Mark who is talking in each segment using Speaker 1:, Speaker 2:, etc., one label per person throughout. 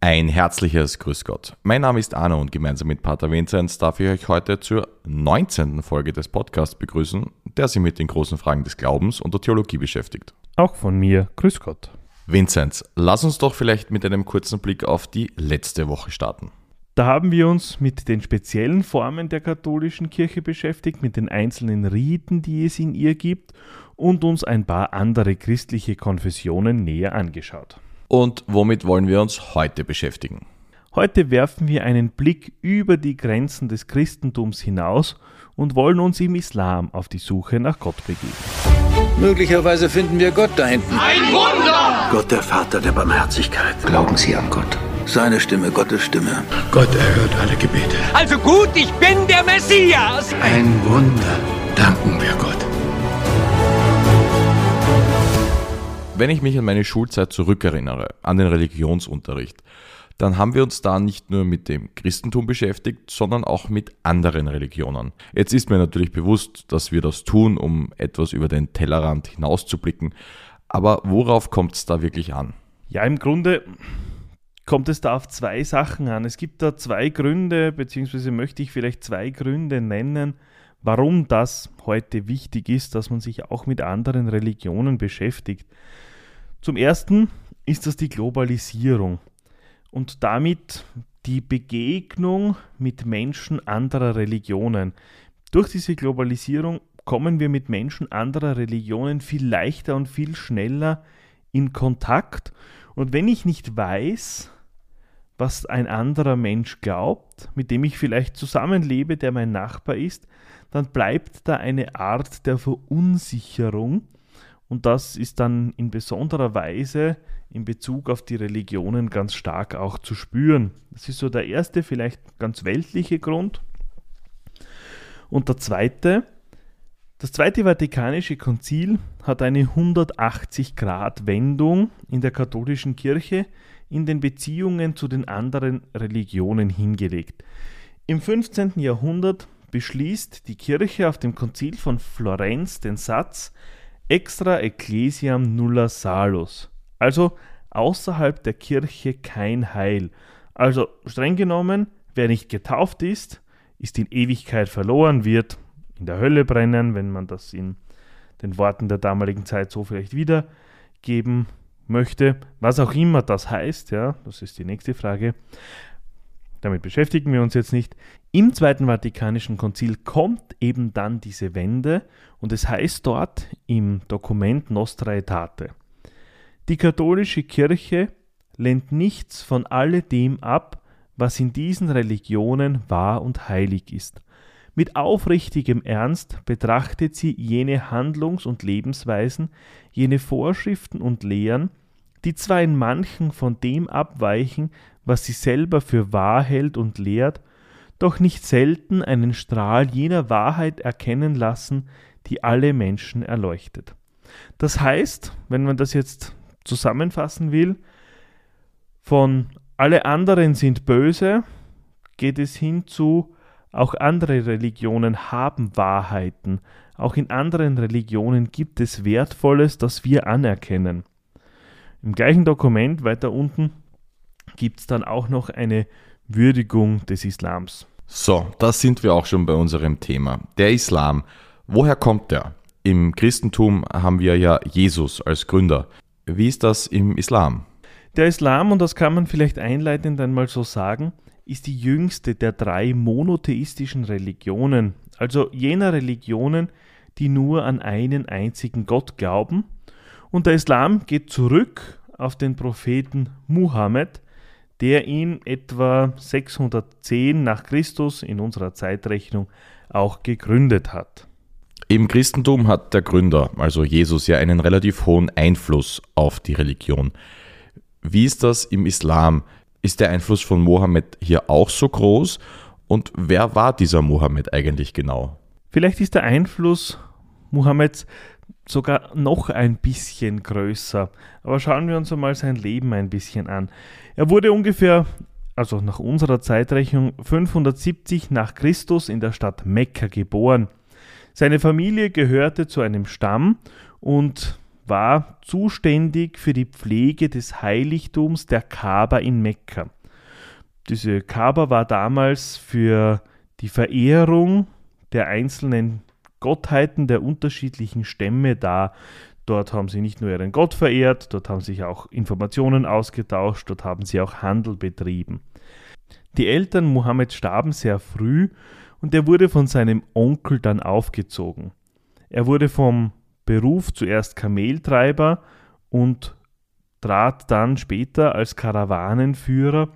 Speaker 1: Ein herzliches Grüß Gott. Mein Name ist Arno und gemeinsam mit Pater Vinzenz darf ich euch heute zur 19. Folge des Podcasts begrüßen, der sich mit den großen Fragen des Glaubens und der Theologie beschäftigt.
Speaker 2: Auch von mir, Grüß Gott.
Speaker 1: Vinzenz, lass uns doch vielleicht mit einem kurzen Blick auf die letzte Woche starten.
Speaker 2: Da haben wir uns mit den speziellen Formen der katholischen Kirche beschäftigt, mit den einzelnen Riten, die es in ihr gibt und uns ein paar andere christliche Konfessionen näher angeschaut.
Speaker 1: Und womit wollen wir uns heute beschäftigen?
Speaker 2: Heute werfen wir einen Blick über die Grenzen des Christentums hinaus und wollen uns im Islam auf die Suche nach Gott begeben.
Speaker 3: Möglicherweise finden wir Gott da hinten.
Speaker 4: Ein Wunder!
Speaker 3: Gott, der Vater der Barmherzigkeit.
Speaker 5: Glauben Sie an Gott.
Speaker 3: Seine Stimme, Gottes Stimme.
Speaker 5: Gott erhört alle Gebete.
Speaker 4: Also gut, ich bin der Messias.
Speaker 5: Ein Wunder. Danken wir Gott.
Speaker 1: Wenn ich mich an meine Schulzeit zurückerinnere, an den Religionsunterricht, dann haben wir uns da nicht nur mit dem Christentum beschäftigt, sondern auch mit anderen Religionen. Jetzt ist mir natürlich bewusst, dass wir das tun, um etwas über den Tellerrand hinauszublicken. Aber worauf kommt es da wirklich an?
Speaker 2: Ja, im Grunde kommt es da auf zwei Sachen an. Es gibt da zwei Gründe, beziehungsweise möchte ich vielleicht zwei Gründe nennen, warum das heute wichtig ist, dass man sich auch mit anderen Religionen beschäftigt. Zum Ersten ist das die Globalisierung und damit die Begegnung mit Menschen anderer Religionen. Durch diese Globalisierung kommen wir mit Menschen anderer Religionen viel leichter und viel schneller in Kontakt. Und wenn ich nicht weiß, was ein anderer Mensch glaubt, mit dem ich vielleicht zusammenlebe, der mein Nachbar ist, dann bleibt da eine Art der Verunsicherung und das ist dann in besonderer Weise in Bezug auf die Religionen ganz stark auch zu spüren. Das ist so der erste, vielleicht ganz weltliche Grund. Und der zweite, das Zweite Vatikanische Konzil hat eine 180-Grad-Wendung in der katholischen Kirche in den Beziehungen zu den anderen Religionen hingelegt. Im 15. Jahrhundert beschließt die Kirche auf dem Konzil von Florenz den Satz, extra ecclesiam nulla salus, also außerhalb der Kirche kein Heil. Also streng genommen, wer nicht getauft ist, ist in Ewigkeit verloren, wird in der Hölle brennen, wenn man das in den Worten der damaligen Zeit so vielleicht wiedergeben möchte. Was auch immer das heißt, ja, das ist die nächste Frage. Damit beschäftigen wir uns jetzt nicht. Im Zweiten Vatikanischen Konzil kommt eben dann diese Wende und es heißt dort im Dokument Nostra Aetate, die katholische Kirche lehnt nichts von alledem ab, was in diesen Religionen wahr und heilig ist. Mit aufrichtigem Ernst betrachtet sie jene Handlungs- und Lebensweisen, jene Vorschriften und Lehren, die zwar in manchen von dem abweichen, was sie selber für wahr hält und lehrt, doch nicht selten einen Strahl jener Wahrheit erkennen lassen, die alle Menschen erleuchtet. Das heißt, wenn man das jetzt zusammenfassen will, von alle anderen sind böse, geht es hin zu auch andere Religionen haben Wahrheiten, auch in anderen Religionen gibt es Wertvolles, das wir anerkennen. Im gleichen Dokument weiter unten gibt es dann auch noch eine Würdigung des Islams.
Speaker 1: So, da sind wir auch schon bei unserem Thema. Der Islam, woher kommt der? Im Christentum haben wir ja Jesus als Gründer. Wie ist das im Islam?
Speaker 2: Der Islam, und das kann man vielleicht einleitend einmal so sagen, ist die jüngste der drei monotheistischen Religionen, also jener Religionen, die nur an einen einzigen Gott glauben. Und der Islam geht zurück auf den Propheten Muhammad, der ihn etwa 610 nach Christus in unserer Zeitrechnung auch gegründet hat.
Speaker 1: Im Christentum hat der Gründer, also Jesus, ja einen relativ hohen Einfluss auf die Religion. Wie ist das im Islam? Ist der Einfluss von Mohammed hier auch so groß? Und wer war dieser Mohammed eigentlich genau?
Speaker 2: Vielleicht ist der Einfluss Mohammeds sogar noch ein bisschen größer. Aber schauen wir uns einmal sein Leben ein bisschen an. Er wurde ungefähr, also nach unserer Zeitrechnung, 570 nach Christus in der Stadt Mekka geboren. Seine Familie gehörte zu einem Stamm und war zuständig für die Pflege des Heiligtums der Kaaba in Mekka. Diese Kaaba war damals für die Verehrung der einzelnen Gottheiten der unterschiedlichen Stämme da. Dort haben sie nicht nur ihren Gott verehrt, dort haben sich auch Informationen ausgetauscht, dort haben sie auch Handel betrieben. Die Eltern Mohammeds starben sehr früh und er wurde von seinem Onkel dann aufgezogen. Er wurde vom Beruf zuerst Kameltreiber und trat dann später als Karawanenführer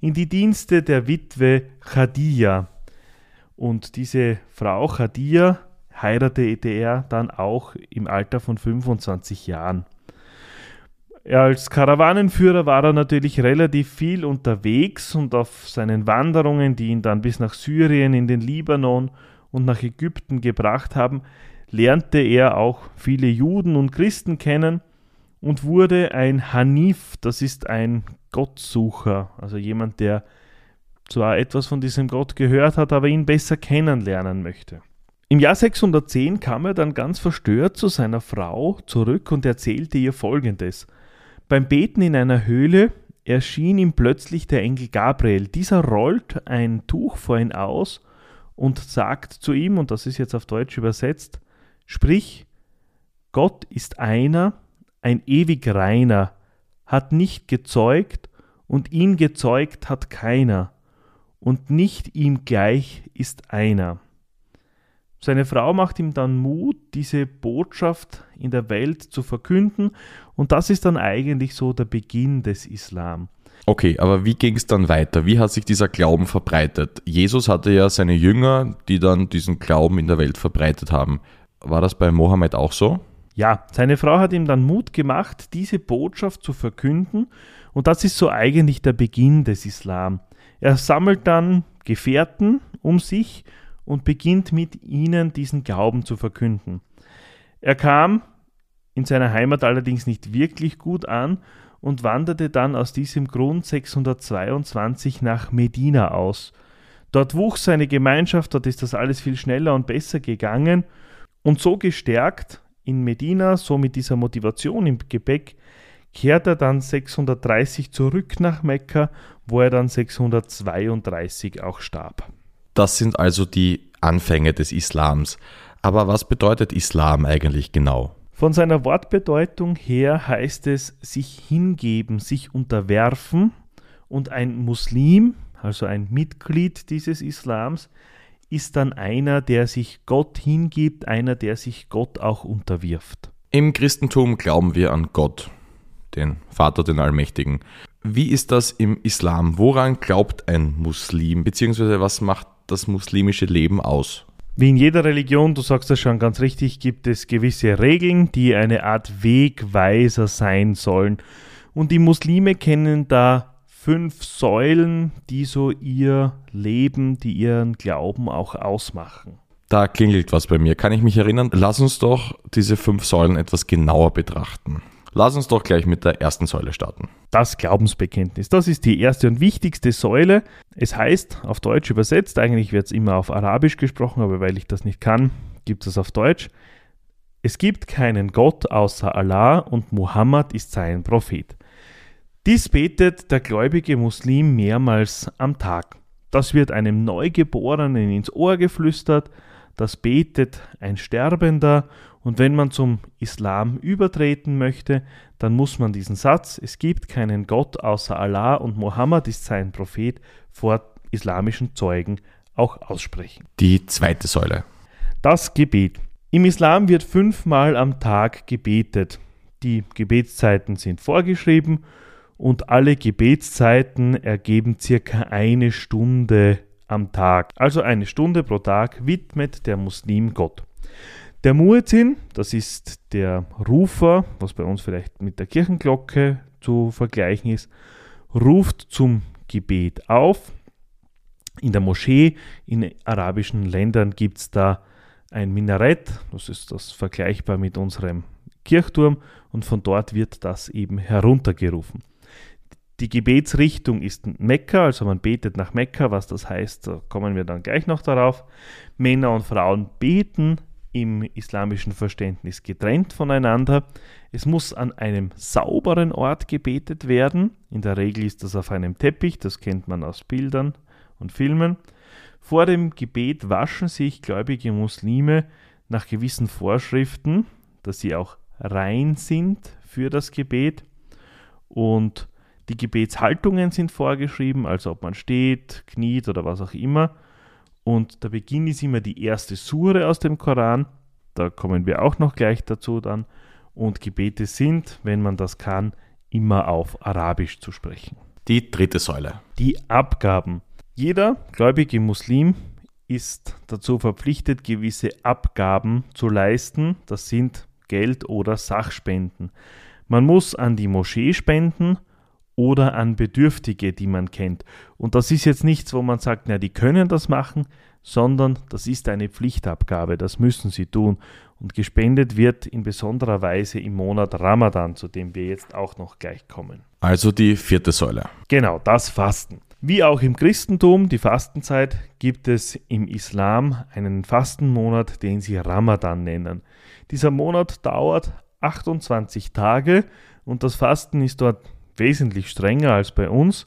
Speaker 2: in die Dienste der Witwe Khadija. Und diese Frau Khadija heiratete er dann auch im Alter von 25 Jahren. Als Karawanenführer war er natürlich relativ viel unterwegs und auf seinen Wanderungen, die ihn dann bis nach Syrien, in den Libanon und nach Ägypten gebracht haben, lernte er auch viele Juden und Christen kennen und wurde ein Hanif, das ist ein Gottsucher, also jemand, der zwar etwas von diesem Gott gehört hat, aber ihn besser kennenlernen möchte. Im Jahr 610 kam er dann ganz verstört zu seiner Frau zurück und erzählte ihr Folgendes. Beim Beten in einer Höhle erschien ihm plötzlich der Engel Gabriel. Dieser rollt ein Tuch vor ihn aus und sagt zu ihm, und das ist jetzt auf Deutsch übersetzt, sprich, Gott ist einer, ein ewig reiner, hat nicht gezeugt und ihn gezeugt hat keiner, und nicht ihm gleich ist einer. Seine Frau macht ihm dann Mut, diese Botschaft in der Welt zu verkünden und das ist dann eigentlich so der Beginn des Islam.
Speaker 1: Okay, aber wie ging es dann weiter? Wie hat sich dieser Glauben verbreitet? Jesus hatte ja seine Jünger, die dann diesen Glauben in der Welt verbreitet haben. War das bei Mohammed auch so?
Speaker 2: Ja, seine Frau hat ihm dann Mut gemacht, diese Botschaft zu verkünden und das ist so eigentlich der Beginn des Islam. Er sammelt dann Gefährten um sich und beginnt mit ihnen diesen Glauben zu verkünden. Er kam in seiner Heimat allerdings nicht wirklich gut an und wanderte dann aus diesem Grund 622 nach Medina aus. Dort wuchs seine Gemeinschaft, dort ist das alles viel schneller und besser gegangen und so gestärkt in Medina, so mit dieser Motivation im Gepäck, kehrt er dann 630 zurück nach Mekka, wo er dann 632 auch starb.
Speaker 1: Das sind also die Anfänge des Islams. Aber was bedeutet Islam eigentlich genau?
Speaker 2: Von seiner Wortbedeutung her heißt es sich hingeben, sich unterwerfen und ein Muslim, also ein Mitglied dieses Islams, ist dann einer, der sich Gott hingibt, einer, der sich Gott auch unterwirft.
Speaker 1: Im Christentum glauben wir an Gott, den Vater, den Allmächtigen. Wie ist das im Islam? Woran glaubt ein Muslim? Beziehungsweise was macht das muslimische Leben aus?
Speaker 2: Wie in jeder Religion, du sagst das schon ganz richtig, gibt es gewisse Regeln, die eine Art Wegweiser sein sollen. Und die Muslime kennen da fünf Säulen, die so ihr Leben, die ihren Glauben auch ausmachen.
Speaker 1: Da klingelt was bei mir. Kann ich mich erinnern? Lass uns doch diese fünf Säulen etwas genauer betrachten. Lass uns doch gleich mit der ersten Säule starten.
Speaker 2: Das Glaubensbekenntnis. Das ist die erste und wichtigste Säule. Es heißt, auf Deutsch übersetzt, eigentlich wird es immer auf Arabisch gesprochen, aber weil ich das nicht kann, gibt es auf Deutsch. Es gibt keinen Gott außer Allah und Muhammad ist sein Prophet. Dies betet der gläubige Muslim mehrmals am Tag. Das wird einem Neugeborenen ins Ohr geflüstert, das betet ein Sterbender und wenn man zum Islam übertreten möchte, dann muss man diesen Satz, es gibt keinen Gott außer Allah und Mohammed ist sein Prophet, vor islamischen Zeugen auch aussprechen.
Speaker 1: Die zweite Säule.
Speaker 2: Das Gebet. Im Islam wird fünfmal am Tag gebetet. Die Gebetszeiten sind vorgeschrieben und alle Gebetszeiten ergeben circa eine Stunde am Tag. Also eine Stunde pro Tag widmet der Muslim Gott. Der Muezzin, das ist der Rufer, was bei uns vielleicht mit der Kirchenglocke zu vergleichen ist, ruft zum Gebet auf. In der Moschee in arabischen Ländern gibt es da ein Minarett, das ist das vergleichbar mit unserem Kirchturm und von dort wird das eben heruntergerufen. Die Gebetsrichtung ist Mekka, also man betet nach Mekka, was das heißt, da kommen wir dann gleich noch darauf. Männer und Frauen beten im islamischen Verständnis getrennt voneinander. Es muss an einem sauberen Ort gebetet werden. In der Regel ist das auf einem Teppich, das kennt man aus Bildern und Filmen. Vor dem Gebet waschen sich gläubige Muslime nach gewissen Vorschriften, dass sie auch rein sind für das Gebet. Und die Gebetshaltungen sind vorgeschrieben, also ob man steht, kniet oder was auch immer. Und der Beginn ist immer die erste Sure aus dem Koran. Da kommen wir auch noch gleich dazu dann. Und Gebete sind, wenn man das kann, immer auf Arabisch zu sprechen.
Speaker 1: Die dritte Säule.
Speaker 2: Die Abgaben. Jeder gläubige Muslim ist dazu verpflichtet, gewisse Abgaben zu leisten. Das sind Geld- oder Sachspenden. Man muss an die Moschee spenden oder an Bedürftige, die man kennt. Und das ist jetzt nichts, wo man sagt, na, die können das machen, sondern das ist eine Pflichtabgabe, das müssen sie tun. Und gespendet wird in besonderer Weise im Monat Ramadan, zu dem wir jetzt auch noch gleich kommen.
Speaker 1: Also die vierte Säule.
Speaker 2: Genau, das Fasten. Wie auch im Christentum, die Fastenzeit, gibt es im Islam einen Fastenmonat, den sie Ramadan nennen. Dieser Monat dauert 28 Tage und das Fasten ist dort wesentlich strenger als bei uns.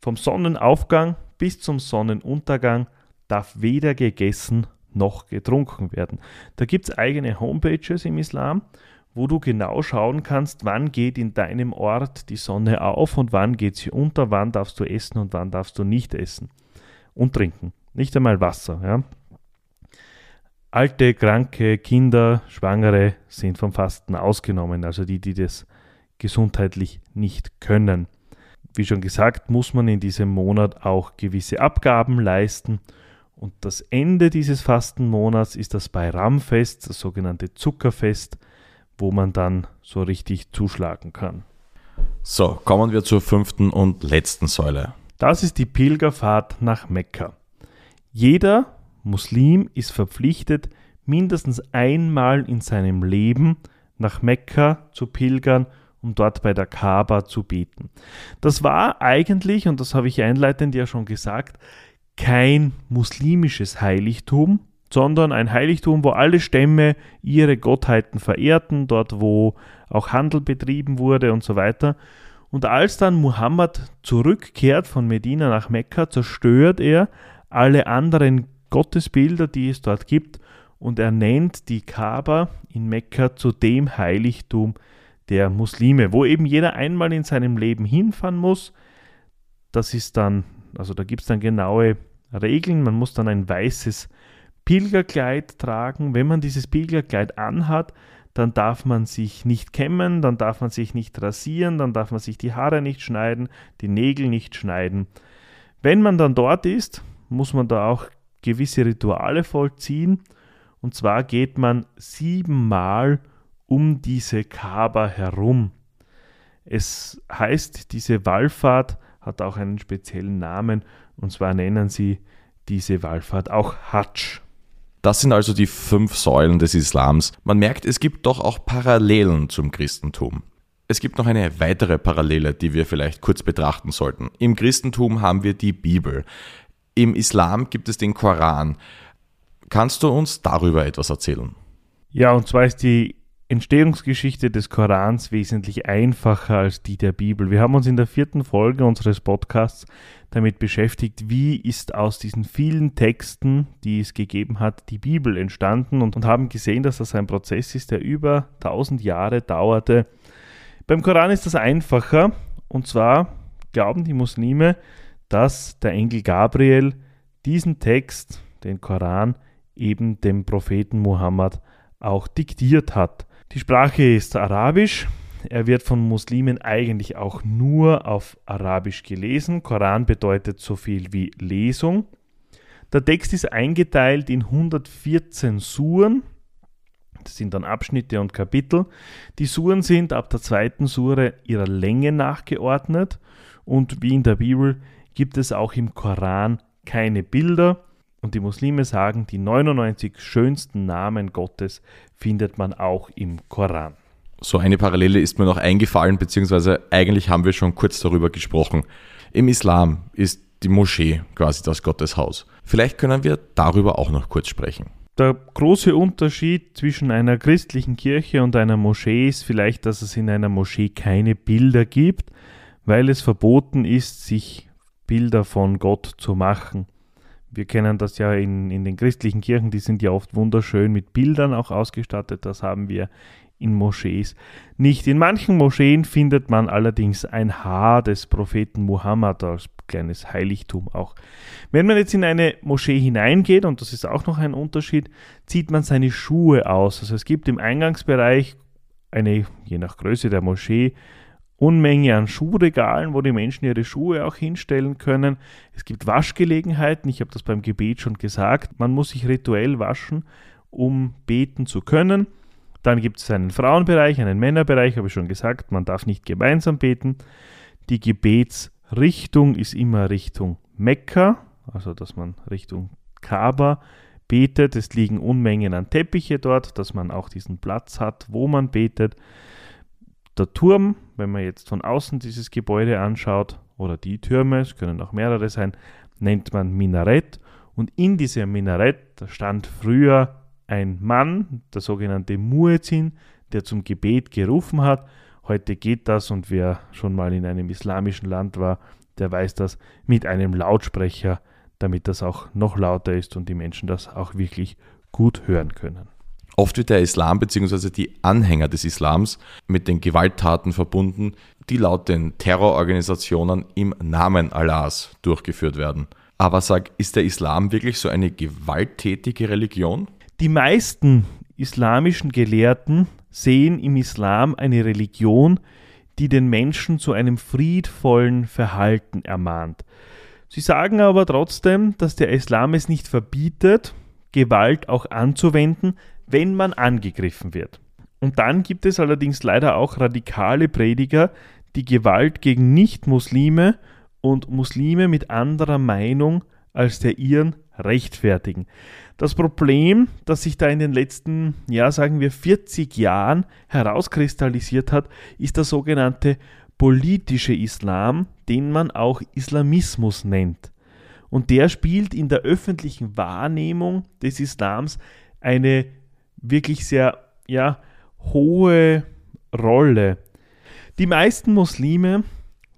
Speaker 2: Vom Sonnenaufgang bis zum Sonnenuntergang darf weder gegessen noch getrunken werden. Da gibt es eigene Homepages im Islam, wo du genau schauen kannst, wann geht in deinem Ort die Sonne auf und wann geht sie unter, wann darfst du essen und wann darfst du nicht essen und trinken. Nicht einmal Wasser. Ja. Alte, kranke, Kinder, Schwangere sind vom Fasten ausgenommen, also die, die das gesundheitlich nicht können. Wie schon gesagt, muss man in diesem Monat auch gewisse Abgaben leisten. Und das Ende dieses Fastenmonats ist das Bayramfest, das sogenannte Zuckerfest, wo man dann so richtig zuschlagen kann.
Speaker 1: So, kommen wir zur fünften und letzten Säule.
Speaker 2: Das ist die Pilgerfahrt nach Mekka. Jeder Muslim ist verpflichtet, mindestens einmal in seinem Leben nach Mekka zu pilgern um dort bei der Kaaba zu beten. Das war eigentlich, und das habe ich einleitend ja schon gesagt, kein muslimisches Heiligtum, sondern ein Heiligtum, wo alle Stämme ihre Gottheiten verehrten, dort wo auch Handel betrieben wurde und so weiter. Und als dann Muhammad zurückkehrt von Medina nach Mekka, zerstört er alle anderen Gottesbilder, die es dort gibt, und er nennt die Kaaba in Mekka zu dem Heiligtum, der Muslime, wo eben jeder einmal in seinem Leben hinfahren muss. Das ist dann, also da gibt es dann genaue Regeln. Man muss dann ein weißes Pilgerkleid tragen. Wenn man dieses Pilgerkleid anhat, dann darf man sich nicht kämmen, dann darf man sich nicht rasieren, dann darf man sich die Haare nicht schneiden, die Nägel nicht schneiden. Wenn man dann dort ist, muss man da auch gewisse Rituale vollziehen. Und zwar geht man siebenmal um diese Kaaba herum. Es heißt, diese Wallfahrt hat auch einen speziellen Namen und zwar nennen sie diese Wallfahrt auch Hajj.
Speaker 1: Das sind also die fünf Säulen des Islams. Man merkt, es gibt doch auch Parallelen zum Christentum. Es gibt noch eine weitere Parallele, die wir vielleicht kurz betrachten sollten. Im Christentum haben wir die Bibel. Im Islam gibt es den Koran. Kannst du uns darüber etwas erzählen?
Speaker 2: Ja, und zwar ist die Entstehungsgeschichte des Korans wesentlich einfacher als die der Bibel. Wir haben uns in der vierten Folge unseres Podcasts damit beschäftigt, wie ist aus diesen vielen Texten, die es gegeben hat, die Bibel entstanden und, und haben gesehen, dass das ein Prozess ist, der über 1000 Jahre dauerte. Beim Koran ist das einfacher und zwar glauben die Muslime, dass der Engel Gabriel diesen Text, den Koran, eben dem Propheten Muhammad auch diktiert hat. Die Sprache ist Arabisch. Er wird von Muslimen eigentlich auch nur auf Arabisch gelesen. Koran bedeutet so viel wie Lesung. Der Text ist eingeteilt in 114 Suren. Das sind dann Abschnitte und Kapitel. Die Suren sind ab der zweiten Sure ihrer Länge nachgeordnet. Und wie in der Bibel gibt es auch im Koran keine Bilder. Und die Muslime sagen, die 99 schönsten Namen Gottes findet man auch im Koran.
Speaker 1: So eine Parallele ist mir noch eingefallen, beziehungsweise eigentlich haben wir schon kurz darüber gesprochen. Im Islam ist die Moschee quasi das Gotteshaus. Vielleicht können wir darüber auch noch kurz sprechen.
Speaker 2: Der große Unterschied zwischen einer christlichen Kirche und einer Moschee ist vielleicht, dass es in einer Moschee keine Bilder gibt, weil es verboten ist, sich Bilder von Gott zu machen. Wir kennen das ja in, in den christlichen Kirchen, die sind ja oft wunderschön mit Bildern auch ausgestattet. Das haben wir in Moschees nicht. In manchen Moscheen findet man allerdings ein Haar des Propheten Muhammad als kleines Heiligtum auch. Wenn man jetzt in eine Moschee hineingeht, und das ist auch noch ein Unterschied, zieht man seine Schuhe aus. Also es gibt im Eingangsbereich eine, je nach Größe der Moschee, Unmenge an Schuhregalen, wo die Menschen ihre Schuhe auch hinstellen können. Es gibt Waschgelegenheiten, ich habe das beim Gebet schon gesagt. Man muss sich rituell waschen, um beten zu können. Dann gibt es einen Frauenbereich, einen Männerbereich, habe ich schon gesagt, man darf nicht gemeinsam beten. Die Gebetsrichtung ist immer Richtung Mekka, also dass man Richtung Kaaba betet. Es liegen Unmengen an Teppiche dort, dass man auch diesen Platz hat, wo man betet. Der Turm, wenn man jetzt von außen dieses Gebäude anschaut, oder die Türme, es können auch mehrere sein, nennt man Minarett. Und in diesem Minarett stand früher ein Mann, der sogenannte Muezzin, der zum Gebet gerufen hat. Heute geht das und wer schon mal in einem islamischen Land war, der weiß das mit einem Lautsprecher, damit das auch noch lauter ist und die Menschen das auch wirklich gut hören können.
Speaker 1: Oft wird der Islam bzw. die Anhänger des Islams mit den Gewalttaten verbunden, die laut den Terrororganisationen im Namen Allahs durchgeführt werden. Aber sag, ist der Islam wirklich so eine gewalttätige Religion?
Speaker 2: Die meisten islamischen Gelehrten sehen im Islam eine Religion, die den Menschen zu einem friedvollen Verhalten ermahnt. Sie sagen aber trotzdem, dass der Islam es nicht verbietet, Gewalt auch anzuwenden, wenn man angegriffen wird. Und dann gibt es allerdings leider auch radikale Prediger, die Gewalt gegen Nicht-Muslime und Muslime mit anderer Meinung als der ihren rechtfertigen. Das Problem, das sich da in den letzten, ja, sagen wir 40 Jahren herauskristallisiert hat, ist der sogenannte politische Islam, den man auch Islamismus nennt. Und der spielt in der öffentlichen Wahrnehmung des Islams eine wirklich sehr ja, hohe Rolle. Die meisten Muslime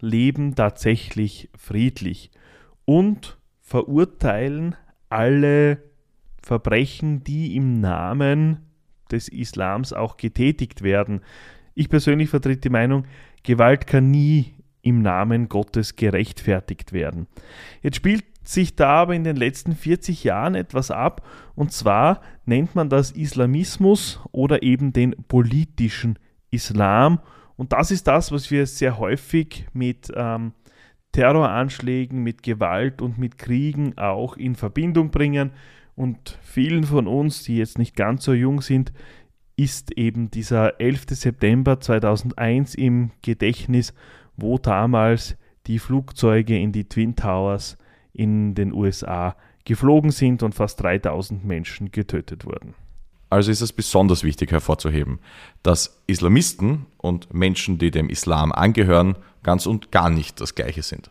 Speaker 2: leben tatsächlich friedlich und verurteilen alle Verbrechen, die im Namen des Islams auch getätigt werden. Ich persönlich vertrete die Meinung, Gewalt kann nie im Namen Gottes gerechtfertigt werden. Jetzt spielt sich da aber in den letzten 40 Jahren etwas ab, und zwar nennt man das Islamismus oder eben den politischen Islam. Und das ist das, was wir sehr häufig mit ähm, Terroranschlägen, mit Gewalt und mit Kriegen auch in Verbindung bringen. Und vielen von uns, die jetzt nicht ganz so jung sind, ist eben dieser 11. September 2001 im Gedächtnis, wo damals die Flugzeuge in die Twin Towers in den USA geflogen sind und fast 3000 Menschen getötet wurden.
Speaker 1: Also ist es besonders wichtig hervorzuheben, dass Islamisten und Menschen, die dem Islam angehören, ganz und gar nicht das gleiche sind.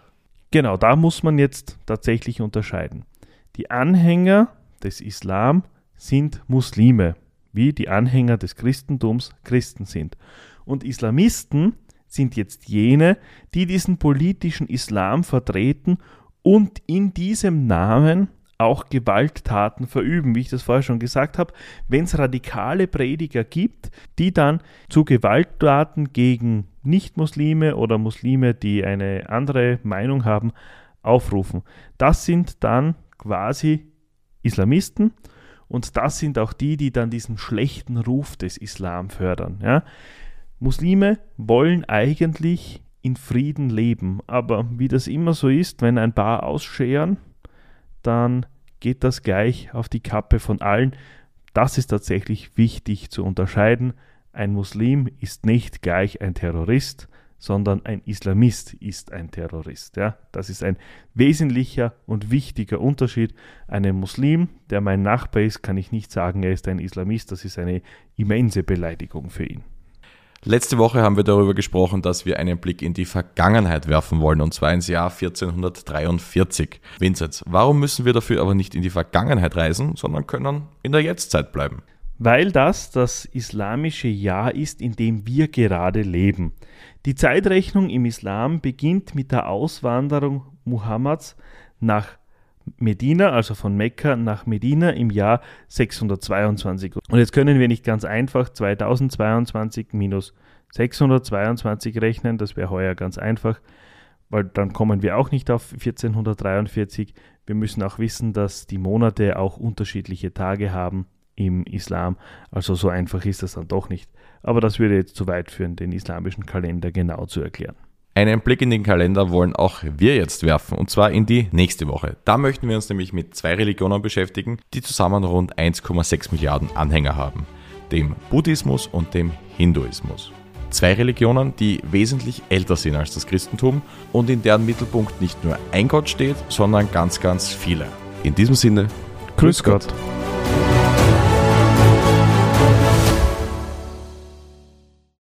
Speaker 2: Genau, da muss man jetzt tatsächlich unterscheiden. Die Anhänger des Islam sind Muslime, wie die Anhänger des Christentums Christen sind. Und Islamisten sind jetzt jene, die diesen politischen Islam vertreten und in diesem Namen auch Gewalttaten verüben, wie ich das vorher schon gesagt habe, wenn es radikale Prediger gibt, die dann zu Gewalttaten gegen Nichtmuslime oder Muslime, die eine andere Meinung haben, aufrufen. Das sind dann quasi Islamisten und das sind auch die, die dann diesen schlechten Ruf des Islam fördern. Ja? Muslime wollen eigentlich in Frieden leben, aber wie das immer so ist, wenn ein paar ausscheren, dann geht das gleich auf die Kappe von allen. Das ist tatsächlich wichtig zu unterscheiden. Ein Muslim ist nicht gleich ein Terrorist, sondern ein Islamist ist ein Terrorist. Ja? Das ist ein wesentlicher und wichtiger Unterschied. Einem Muslim, der mein Nachbar ist, kann ich nicht sagen, er ist ein Islamist. Das ist eine immense Beleidigung für ihn.
Speaker 1: Letzte Woche haben wir darüber gesprochen, dass wir einen Blick in die Vergangenheit werfen wollen, und zwar ins Jahr 1443. Vinzenz, warum müssen wir dafür aber nicht in die Vergangenheit reisen, sondern können in der Jetztzeit bleiben?
Speaker 2: Weil das das islamische Jahr ist, in dem wir gerade leben. Die Zeitrechnung im Islam beginnt mit der Auswanderung Muhammads nach Medina, also von Mekka nach Medina im Jahr 622. Und jetzt können wir nicht ganz einfach 2022 minus 622 rechnen, das wäre heuer ganz einfach, weil dann kommen wir auch nicht auf 1443. Wir müssen auch wissen, dass die Monate auch unterschiedliche Tage haben im Islam, also so einfach ist das dann doch nicht. Aber das würde jetzt zu weit führen, den islamischen Kalender genau zu erklären.
Speaker 1: Einen Blick in den Kalender wollen auch wir jetzt werfen, und zwar in die nächste Woche. Da möchten wir uns nämlich mit zwei Religionen beschäftigen, die zusammen rund 1,6 Milliarden Anhänger haben, dem Buddhismus und dem Hinduismus. Zwei Religionen, die wesentlich älter sind als das Christentum und in deren Mittelpunkt nicht nur ein Gott steht, sondern ganz, ganz viele. In diesem Sinne,
Speaker 2: Grüß Gott. Gott.